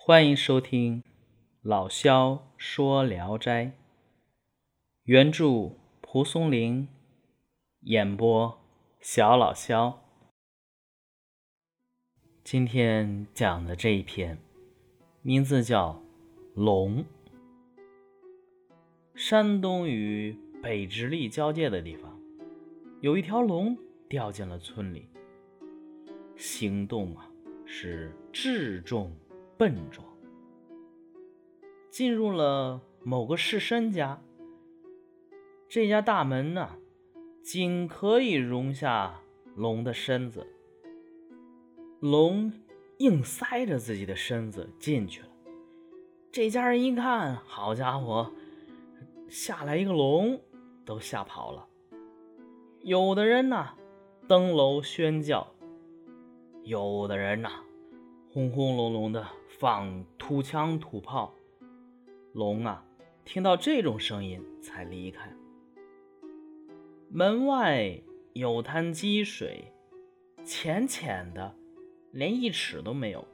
欢迎收听老萧说《聊斋》，原著蒲松龄，演播小老萧。今天讲的这一篇，名字叫《龙》。山东与北直隶交界的地方，有一条龙掉进了村里，行动啊是智重。笨拙，进入了某个士绅家。这家大门呢，仅可以容下龙的身子。龙硬塞着自己的身子进去了。这家人一看，好家伙，下来一个龙，都吓跑了。有的人呢，登楼宣教；有的人呢，轰轰隆隆的。放土枪土炮，龙啊，听到这种声音才离开。门外有滩积水，浅浅的，连一尺都没有。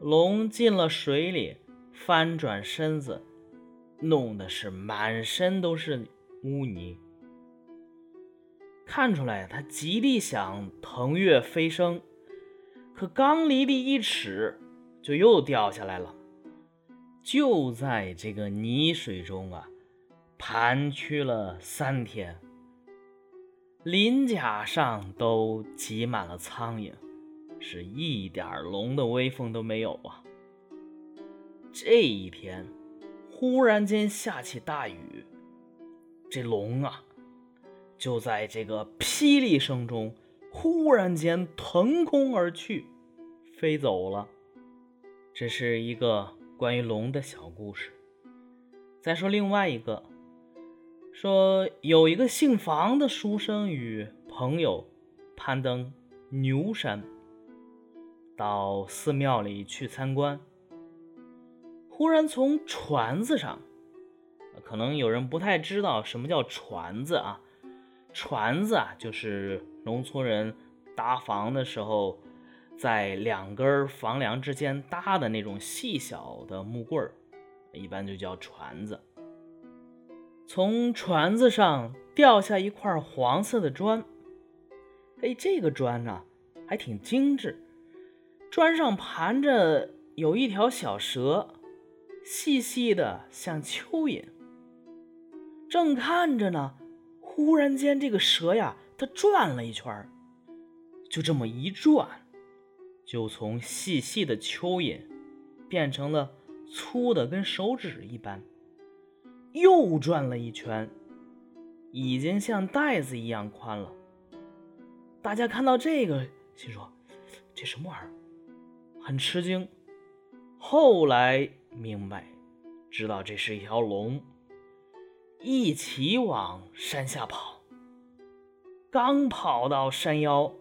龙进了水里，翻转身子，弄得是满身都是污泥。看出来他极力想腾跃飞升，可刚离地一尺。就又掉下来了，就在这个泥水中啊，盘曲了三天，鳞甲上都挤满了苍蝇，是一点龙的威风都没有啊。这一天，忽然间下起大雨，这龙啊，就在这个霹雳声中，忽然间腾空而去，飞走了。这是一个关于龙的小故事。再说另外一个，说有一个姓房的书生与朋友攀登牛山，到寺庙里去参观。忽然从船子上，可能有人不太知道什么叫船子啊？船子啊，就是农村人搭房的时候。在两根房梁之间搭的那种细小的木棍，一般就叫船子。从船子上掉下一块黄色的砖，哎，这个砖呢还挺精致，砖上盘着有一条小蛇，细细的像蚯蚓。正看着呢，忽然间这个蛇呀，它转了一圈，就这么一转。就从细细的蚯蚓变成了粗的跟手指一般，又转了一圈，已经像袋子一样宽了。大家看到这个，心说这什么玩意儿，很吃惊。后来明白，知道这是一条龙，一起往山下跑。刚跑到山腰，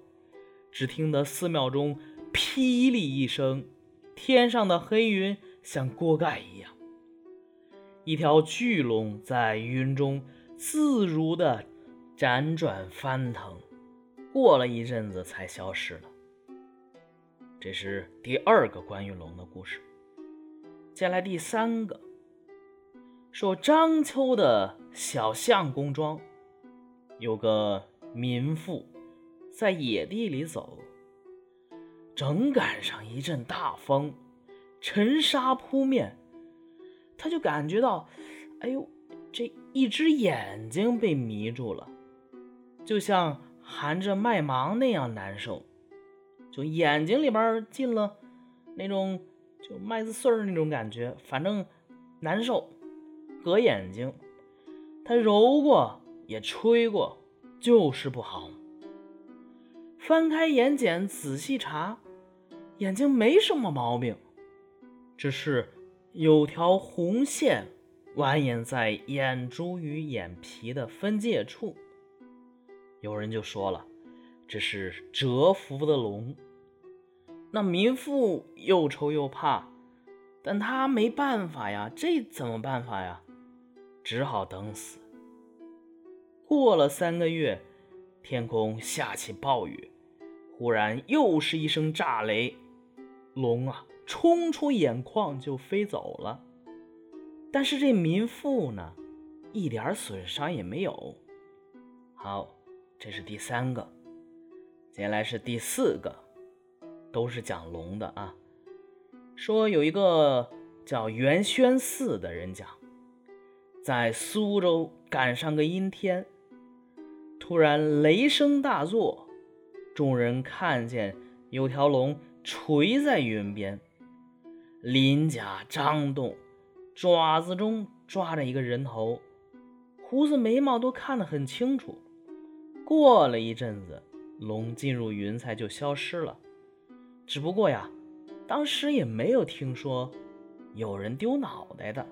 只听得寺庙中。霹雳一声，天上的黑云像锅盖一样，一条巨龙在云中自如地辗转翻腾，过了一阵子才消失了。这是第二个关于龙的故事。接下来第三个，说章丘的小相公庄，有个民妇在野地里走。正赶上一阵大风，尘沙扑面，他就感觉到，哎呦，这一只眼睛被迷住了，就像含着麦芒那样难受，就眼睛里边进了那种就麦子穗儿那种感觉，反正难受，割眼睛。他揉过也吹过，就是不好。翻开眼睑仔细查。眼睛没什么毛病，只是有条红线蜿蜒在眼珠与眼皮的分界处。有人就说了，这是蛰伏的龙。那民妇又愁又怕，但她没办法呀，这怎么办法呀？只好等死。过了三个月，天空下起暴雨，忽然又是一声炸雷。龙啊，冲出眼眶就飞走了。但是这民妇呢，一点损伤也没有。好，这是第三个。接下来是第四个，都是讲龙的啊。说有一个叫元宣寺的人讲，在苏州赶上个阴天，突然雷声大作，众人看见有条龙垂在云边，鳞甲张动，爪子中抓着一个人头，胡子眉毛都看得很清楚。过了一阵子，龙进入云彩就消失了。只不过呀。当时也没有听说有人丢脑袋的。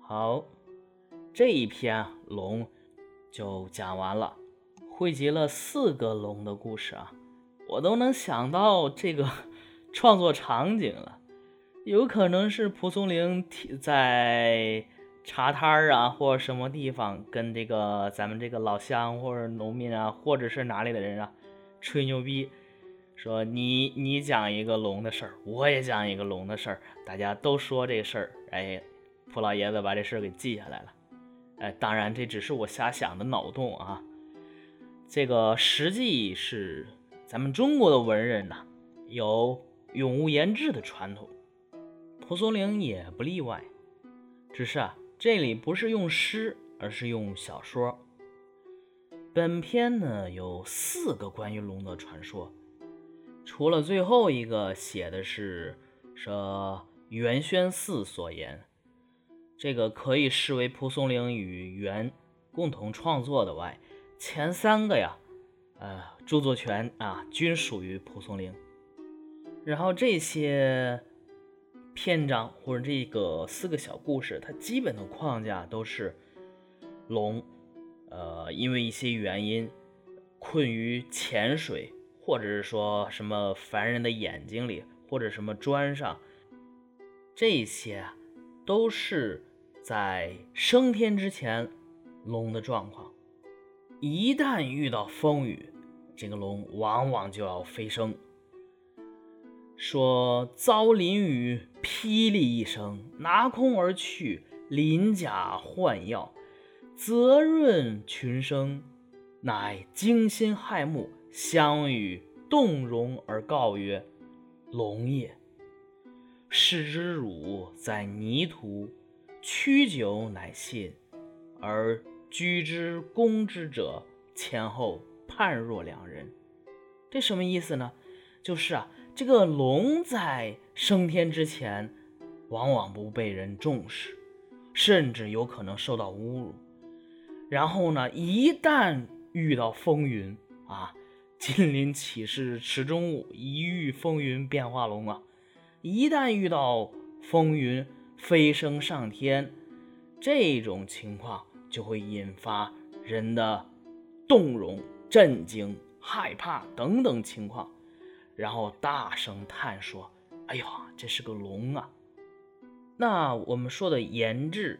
好，这一篇龙就讲完了，汇集了四个龙的故事啊，我都能想到这个 创作场景了，有可能是蒲松龄在茶摊啊，或者什么地方跟这个咱们这个老乡或者农民啊，或者是哪里的人啊吹牛逼。说你你讲一个龙的事儿，我也讲一个龙的事儿，大家都说这事儿，哎，蒲老爷子把这事儿给记下来了，哎，当然这只是我瞎想的脑洞啊，这个实际是咱们中国的文人呐，有永无言志的传统，蒲松龄也不例外，只是啊，这里不是用诗，而是用小说。本篇呢有四个关于龙的传说。除了最后一个写的是说元宣寺所言，这个可以视为蒲松龄与元共同创作的外，前三个呀，呃，著作权啊均属于蒲松龄。然后这些篇章或者这个四个小故事，它基本的框架都是龙，呃，因为一些原因困于浅水。或者是说什么凡人的眼睛里，或者什么砖上，这些都是在升天之前龙的状况。一旦遇到风雨，这个龙往往就要飞升。说遭淋雨，霹雳一声，拿空而去，鳞甲换药，泽润群生，乃惊心骇目。相与动容而告曰：“龙也。视之汝在泥土，屈久乃信，而居之攻之者，前后判若两人。”这什么意思呢？就是啊，这个龙在升天之前，往往不被人重视，甚至有可能受到侮辱。然后呢，一旦遇到风云啊。金鳞岂是池中物，一遇风云变化龙啊！一旦遇到风云，飞升上天，这种情况就会引发人的动容、震惊、害怕等等情况，然后大声叹说：“哎呦，这是个龙啊！”那我们说的言志，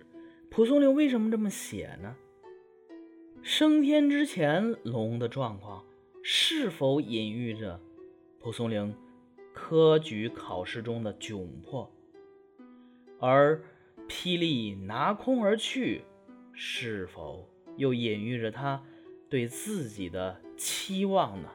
蒲松龄为什么这么写呢？升天之前龙的状况。是否隐喻着蒲松龄科举考试中的窘迫？而霹雳拿空而去，是否又隐喻着他对自己的期望呢？